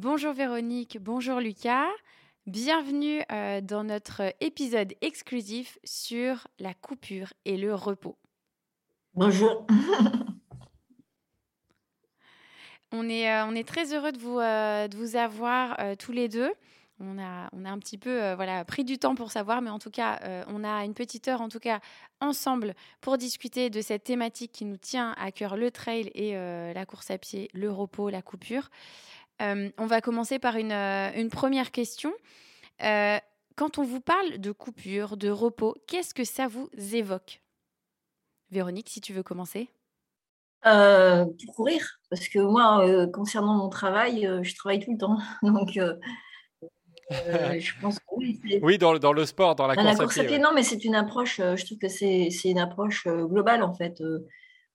Bonjour Véronique, bonjour Lucas. Bienvenue euh, dans notre épisode exclusif sur la coupure et le repos. Bonjour. On est, euh, on est très heureux de vous, euh, de vous avoir tous les deux. On a, on a un petit peu voilà, pris du temps pour savoir, mais en tout cas, on a une petite heure en tout cas ensemble pour discuter de cette thématique qui nous tient à cœur, le trail et la course à pied, le repos, la coupure. Euh, on va commencer par une, euh, une première question. Euh, quand on vous parle de coupure, de repos, qu'est-ce que ça vous évoque? Véronique, si tu veux commencer. Euh, pour courir, parce que moi, euh, concernant mon travail, euh, je travaille tout le temps. Donc, euh, euh, je pense que oui, c'est- Oui, dans, le- dans le sport, dans la dans la course à course à pied. ouais. non, mais c'est une approche, euh, je trouve que c'est c'est une approche euh, globale, en fait. Euh,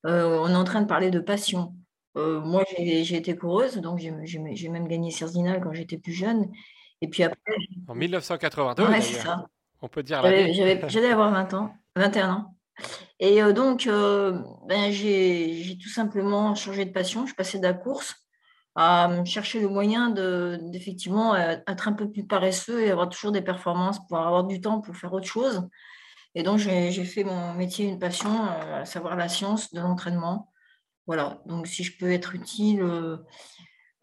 euh, on est en train de parler de passion. Euh, moi, j'ai été coureuse, donc j'ai même gagné Cerzinal quand j'étais plus jeune. Et puis après, En 1982, ouais, c'est ça. On peut dire J'allais avoir 20 ans, 21 ans. Et euh, donc, euh, ben, j'ai tout simplement changé de passion. Je passée de la course à chercher le moyen de, d'effectivement euh, être un peu plus paresseux et avoir toujours des performances, pouvoir avoir du temps pour faire autre chose. Et donc, j'ai fait mon métier une passion, à savoir la science de l'entraînement. Voilà, donc si je peux être utile, euh,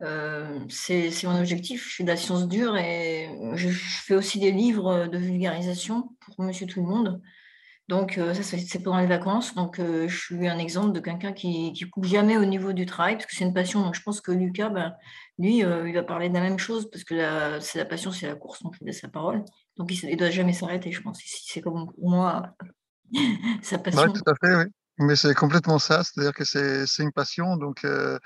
euh, c'est mon objectif. Je suis de la science dure et je, je fais aussi des livres de vulgarisation pour Monsieur Tout le Monde. Donc, euh, ça, c'est pendant les vacances. Donc, euh, je suis un exemple de quelqu'un qui qui coupe jamais au niveau du travail parce que c'est une passion. Donc, je pense que Lucas, ben, lui, il va parler de la même chose parce que c'est la passion, c'est la course. Donc, je lui laisse sa parole. Donc, il ne doit jamais s'arrêter, je pense. Si c'est comme pour moi, sa Oui, passion. tout à fait, oui. Mais c'est complètement ça, c'est-à-dire que c'est c'est une passion. Donc, euh,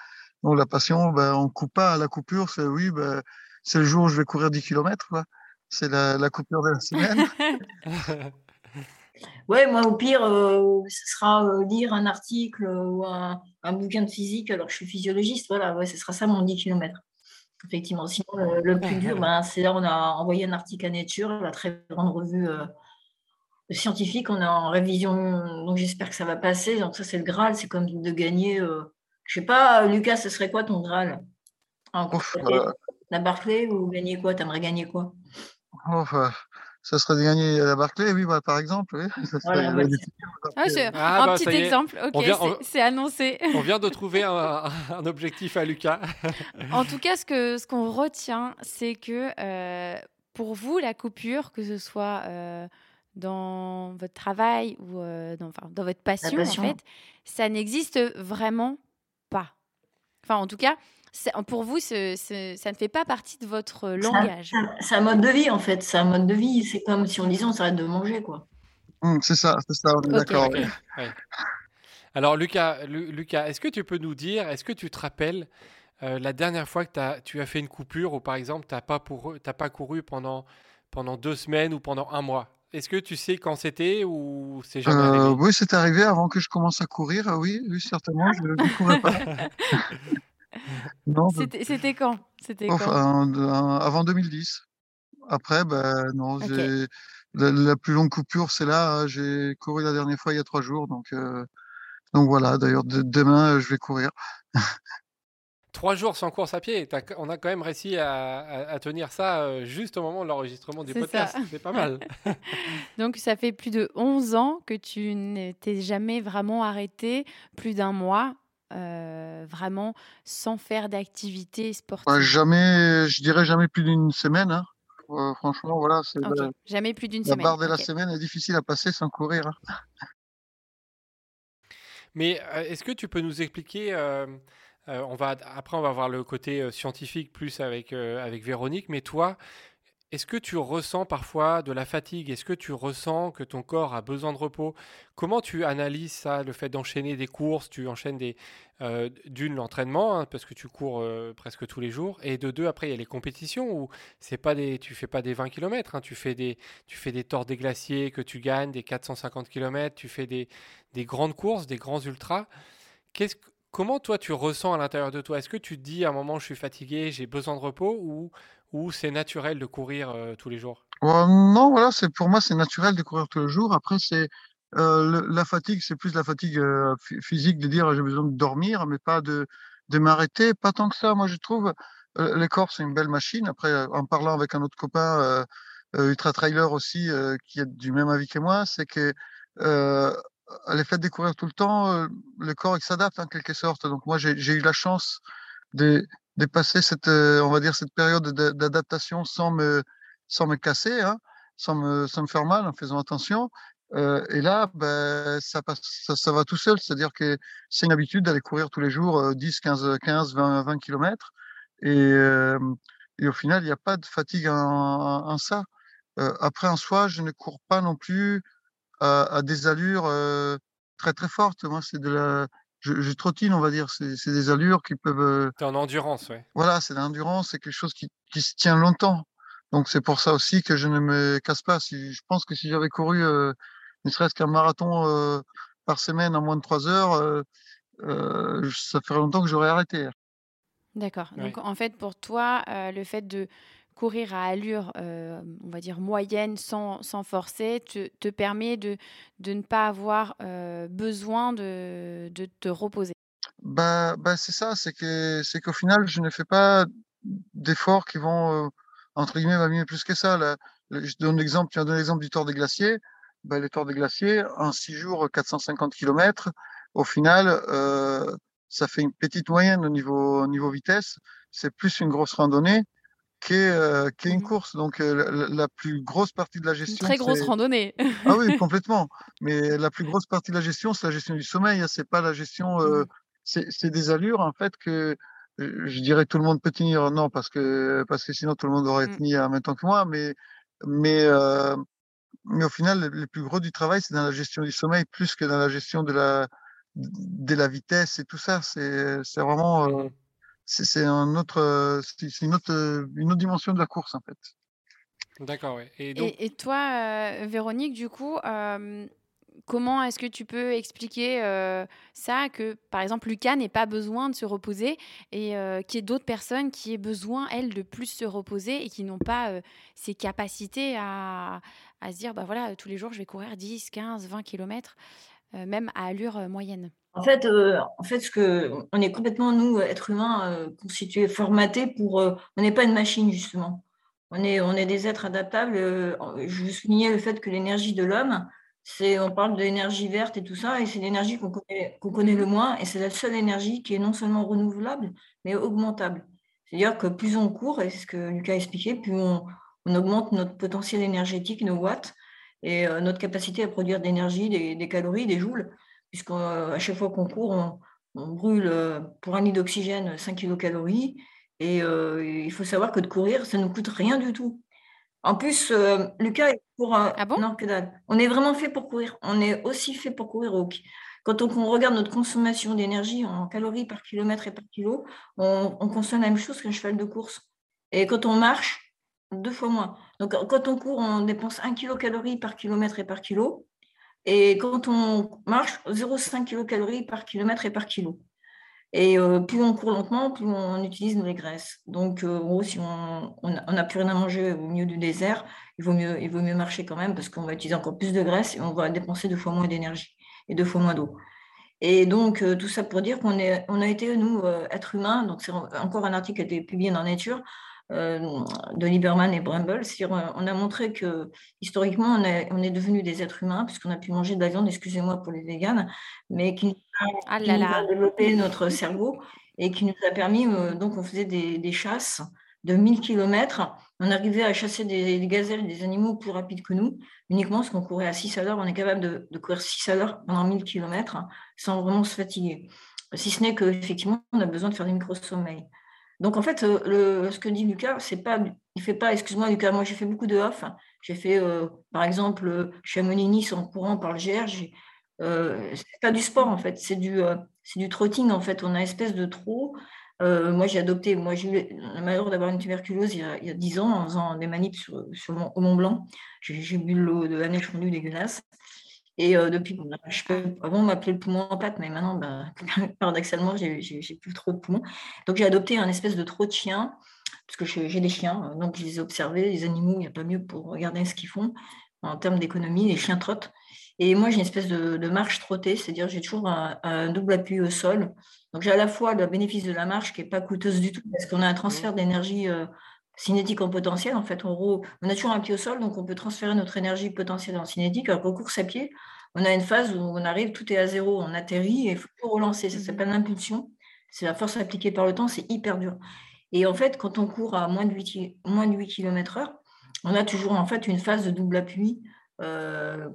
donc la passion, ben, on coupe pas à la coupure. C'est oui, ben, c'est le jour où je vais courir 10 km. C'est la, la coupure de la semaine. Ouais, moi, au pire, euh, ce sera euh, lire un article ou un, un bouquin de physique. Alors, je suis physiologiste, voilà, ouais, ce sera ça mon 10 km. Effectivement. Sinon, le, le plus dur, ben, c'est là, on a envoyé un article à Nature, la très grande revue euh, scientifique. On est en révision, donc j'espère que ça va passer. Donc, ça, c'est le Graal, c'est comme de gagner. euh, je sais pas, Lucas, ce serait quoi ton Graal? En Ouf, euh, La Barclay ou gagner quoi? T'aimerais gagner quoi? Ouf, euh, ça serait de gagner à la Barclay, oui, bah, par exemple. Oui. Ça serait Voilà, la ouais, difficulté Ah. Ah, un bah, petit exemple, ok, vient- c'est- annoncé. On vient de trouver un, un objectif à Lucas. En tout cas, ce que ce qu'on retient, c'est que euh, pour vous, la coupure, que ce soit euh, dans votre travail ou euh, dans, enfin, dans votre passion, passion. en fait, ça n'existe vraiment pas. Enfin, en tout cas, pour vous, ce- ce- ça ne fait pas partie de votre langage. C'est- un mode de vie, en fait. C'est un mode de vie. C'est comme si on disait on s'arrête de manger, quoi. Hum, c'est ça, c'est ça, on est Ok. d'accord. Ouais. Alors, Lucas, Lu- Lucas, est-ce que tu peux nous dire, est-ce que tu te rappelles euh, la dernière fois que tu as fait une coupure ou par exemple, tu n'as pas, pour- t'as pas couru pendant, pendant deux semaines ou pendant un mois? Est-ce que tu sais quand c'était ou c'est jamais Euh, arrivé? oui, c'est arrivé avant que je commence à courir. ah Oui, oui, certainement, je ne courais pas. Non, C'était c'était quand? C'était quand? Enfin, un- avant 2010. Après, ben non, la, la plus longue coupure, c'est là. hein, J'ai couru la dernière fois il y a trois jours, donc euh, donc voilà. D'ailleurs, de- demain, euh, je vais courir. Trois jours sans course à pied, on a quand même réussi à, à- à tenir ça euh, juste au moment de l'enregistrement du podcast. C'est pas mal. Donc, ça fait plus de 11 ans que tu n'étais jamais vraiment arrêté, plus d'un mois, euh, vraiment sans faire d'activité sportive. jamais, je dirais jamais plus d'une semaine. hein. Euh, franchement, voilà, la, jamais plus d'une la semaine. barre de la semaine est difficile à passer sans courir. hein. Mais euh, est-ce que tu peux nous expliquer on va, Après, on va voir le côté euh, scientifique plus avec, euh, avec Véronique, mais toi, est-ce que tu ressens parfois de la fatigue? Est-ce que tu ressens que ton corps a besoin de repos? Comment tu analyses ça, le fait d'enchaîner des courses? Tu enchaînes des, euh, d'une, l'entraînement, hein, parce que tu cours euh, presque tous les jours, et de deux, après, il y a les compétitions où c'est pas des, tu fais pas des 20 km, tu, fais des, tu fais des torts des glaciers que tu gagnes, des 450 km, tu fais des, des grandes courses, des grands ultras. Qu'est-ce que- comment toi tu ressens à l'intérieur de toi? Est-ce que tu te dis à un moment je suis fatigué, j'ai besoin de repos ou, ou c'est naturel de courir euh, tous les jours? Non, voilà, c'est pour moi c'est naturel de courir tous les jours. Après, c'est euh, le- la fatigue, c'est plus la fatigue euh, phy- physique de dire j'ai besoin de dormir, mais pas de de m'arrêter. Pas tant que ça, moi je trouve. les corps, c'est une belle machine. Après, en parlant avec un autre copain, ultra trailer aussi, qui est du même avis que moi, c'est que les fait découvrir tout le temps, le corps s'adapte en quelque sorte. Donc moi, j'ai eu la chance de, passer cette, on va dire, cette période d'adaptation sans me, sans me casser, hein, sans, me, faire mal, en faisant attention. Euh, et là, ben, ça, va tout seul, c'est-à-dire que c'est une habitude d'aller courir tous les jours 10, 15, 15 20, 20 km. Et, euh, au final, il n'y a pas de fatigue en, ça. Euh, après, en soi, je ne cours pas non plus à, à des allures euh, très très fortes. Moi, c'est de la, je, je, trottine, on va dire. C'est des allures qui peuvent. Euh, T'es en endurance, oui. Voilà, c'est l'endurance, c'est quelque chose qui, qui se tient longtemps. Donc c'est pour ça aussi que je ne me casse pas. Si, je pense que si j'avais couru euh, ne serait-ce qu'un marathon euh, par semaine en moins de trois heures, euh, euh, ça ferait longtemps que j'aurais arrêté. D'accord. Donc en fait, pour toi, le fait de courir à allure, on va dire moyenne, sans, sans forcer, te, te permet de, de ne pas avoir besoin de, de te reposer. Bah, bah c'est ça, c'est que c'est qu'au final, je ne fais pas d'efforts qui vont entre guillemets m'abîmer plus que ça. Là, je donne l'exemple, tu as donné l'exemple du Tour des Glaciers ben, les Tours des Glaciers, en six jours, 450 km, au final, euh, ça fait une petite moyenne au niveau, au niveau vitesse. C'est plus une grosse randonnée euh, une mmh course. Donc, euh, la, la, plus grosse partie de la gestion. Une très grosse randonnée. ah oui, complètement. Mais la plus grosse partie de la gestion, c'est la gestion du sommeil. Hein. C'est pas la gestion. Euh, mmh. C'est des allures, en fait, que je dirais tout le monde peut tenir. Non, parce que, parce que sinon, tout le monde aurait mmh. tenu en même temps que moi. Mais, mais mais au final, le, plus gros du travail, c'est dans la gestion du sommeil plus que dans la gestion de la, de la vitesse et tout ça. C'est vraiment, c'est un autre, c'est une autre, une autre dimension de la course en fait. D'accord, oui. Et, donc... et, et, toi, euh, Véronique, du coup, euh, comment est-ce que tu peux expliquer euh, ça que par exemple Lucas n'ait pas besoin de se reposer et euh, qu'il y ait d'autres personnes qui aient besoin elles de plus se reposer et qui n'ont pas euh, ces capacités à, à, se dire bah voilà tous les jours je vais courir 10 15 20 km même à allure moyenne en fait, en fait, ce que on est complètement nous êtres humains constitués, formatés pour. on n'est pas une machine justement. On est, on est des êtres adaptables. je veux souligner le fait que l'énergie de l'homme, on parle d'énergie verte et tout ça, et c'est l'énergie qu'on connaît, qu'on connaît le moins, et c'est la seule énergie qui est non seulement renouvelable, mais augmentable. C'est-à-dire que plus on court, et c'est ce que Lucas a expliqué, plus on, augmente notre potentiel énergétique, nos watts, et euh, notre capacité à produire d'énergie, des, calories, des joules, puisqu'à euh, chaque fois qu'on court, on, brûle euh, pour un litre d'oxygène 5 kilocalories, et il faut savoir que de courir, ça ne coûte rien du tout. En plus, euh, Lucas est pour. ah bon? Non, que dalle. On est vraiment fait pour courir. On est aussi fait pour courir au Quand on, regarde notre consommation d'énergie en calories par kilomètre et par kilo, on, consomme la même chose qu'un cheval de course. Et quand on marche, deux fois moins. Donc, quand on court, on dépense 1 kilocalorie par kilomètre et par kilo. Et quand on marche, 0,5 kilocalories par kilomètre et par kilo. Et euh, plus on court lentement, plus on utilise nos graisses. Donc, euh, en gros, si on n'a plus rien à manger au milieu du désert, il vaut mieux, il vaut mieux marcher quand même parce qu'on va utiliser encore plus de graisse et on va dépenser deux fois moins d'énergie et deux fois moins d'eau. Et donc, euh, tout ça pour dire qu'on on a été, nous, êtres humains, donc c'est encore un article qui a été publié dans Nature, de Lieberman et Bramble. On a montré que historiquement, on est, on est devenu des êtres humains puisqu'on a pu manger de la viande, excusez-moi pour les véganes, mais qui, ah nous a développé notre cerveau et qui nous a permis, euh, donc on faisait des, des, chasses de 1000 km. On arrivait à chasser des, des, gazelles, des animaux plus rapides que nous, uniquement parce qu'on courait à 6 à l'heure. On est capable de, de, courir 6 à l'heure pendant 1000 km sans vraiment se fatiguer. Si ce n'est qu'effectivement, on a besoin de faire des micro-sommeils. Donc en fait, euh, le, ce que dit Lucas, c'est pas, il fait pas, excuse-moi Lucas, moi j'ai fait beaucoup de off. J'ai fait euh, par exemple Chamonix-Nice en courant par le GR. Euh, c'est pas du sport en fait, c'est du, euh, du trotting en fait. On a une espèce de trot. moi j'ai adopté, moi j'ai eu le malheur d'avoir une tuberculose il y, a, il y a 10 ans en faisant des manips sur, sur au Mont Blanc. J'ai bu l'eau de la neige fondue dégueulasse. Et euh, depuis, je peux, avant, on m'appelait le poumon en pâte, mais maintenant, bah, paradoxalement, j'ai plus trop de poumons. Donc, j'ai adopté un espèce de trop de chien, parce que j'ai des chiens, euh, donc je les ai observés, les animaux, il n'y a pas mieux pour regarder ce qu'ils font. en termes d'économie, les chiens trottent. Et moi, j'ai une espèce de, marche trottée, c'est-à-dire j'ai toujours un, double appui au sol. Donc j'ai à la fois le bénéfice de la marche qui n'est pas coûteuse du tout, parce qu'on a un transfert mmh. d'énergie euh, cinétique en potentiel. En fait, on, on, a toujours un pied au sol, donc on peut transférer notre énergie potentielle en cinétique. Alors qu'au course à pied, on a une phase où on arrive, tout est à zéro, on atterrit et il faut tout relancer. Ça s'appelle l'impulsion. C'est la force appliquée par le temps, c'est hyper dur. Et en fait, quand on court à moins de 8, moins de 8 km/h, on a toujours en fait une phase de double appui euh,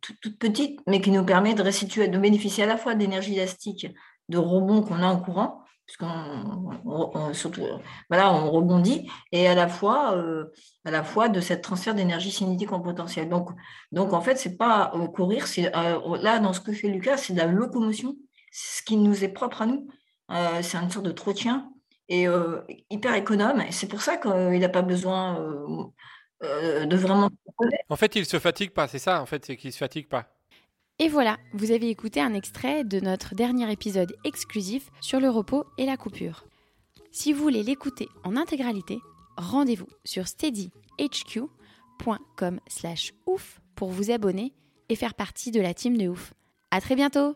toute, petite, mais qui nous permet de restituer, de bénéficier à la fois d'énergie élastique, de rebond qu'on a en courant, voilà, on rebondit, et à la fois, euh, à la fois de cette transfert d'énergie cinétique en potentiel. Donc, donc en fait, c'est pas euh, courir, c'est là dans ce que fait Lucas, c'est de la locomotion, ce qui nous est propre à nous. c'est une sorte de trotien et hyper économe. Et c'est pour ça qu'il n'a pas besoin euh, de vraiment. En fait, il se fatigue pas, c'est ça, en fait, c'est qu'il se fatigue pas. Et voilà, vous avez écouté un extrait de notre dernier épisode exclusif sur le repos et la coupure. Si vous voulez l'écouter en intégralité, rendez-vous sur steadyhq.com slash ouf pour vous abonner et faire partie de la team de ouf. À très bientôt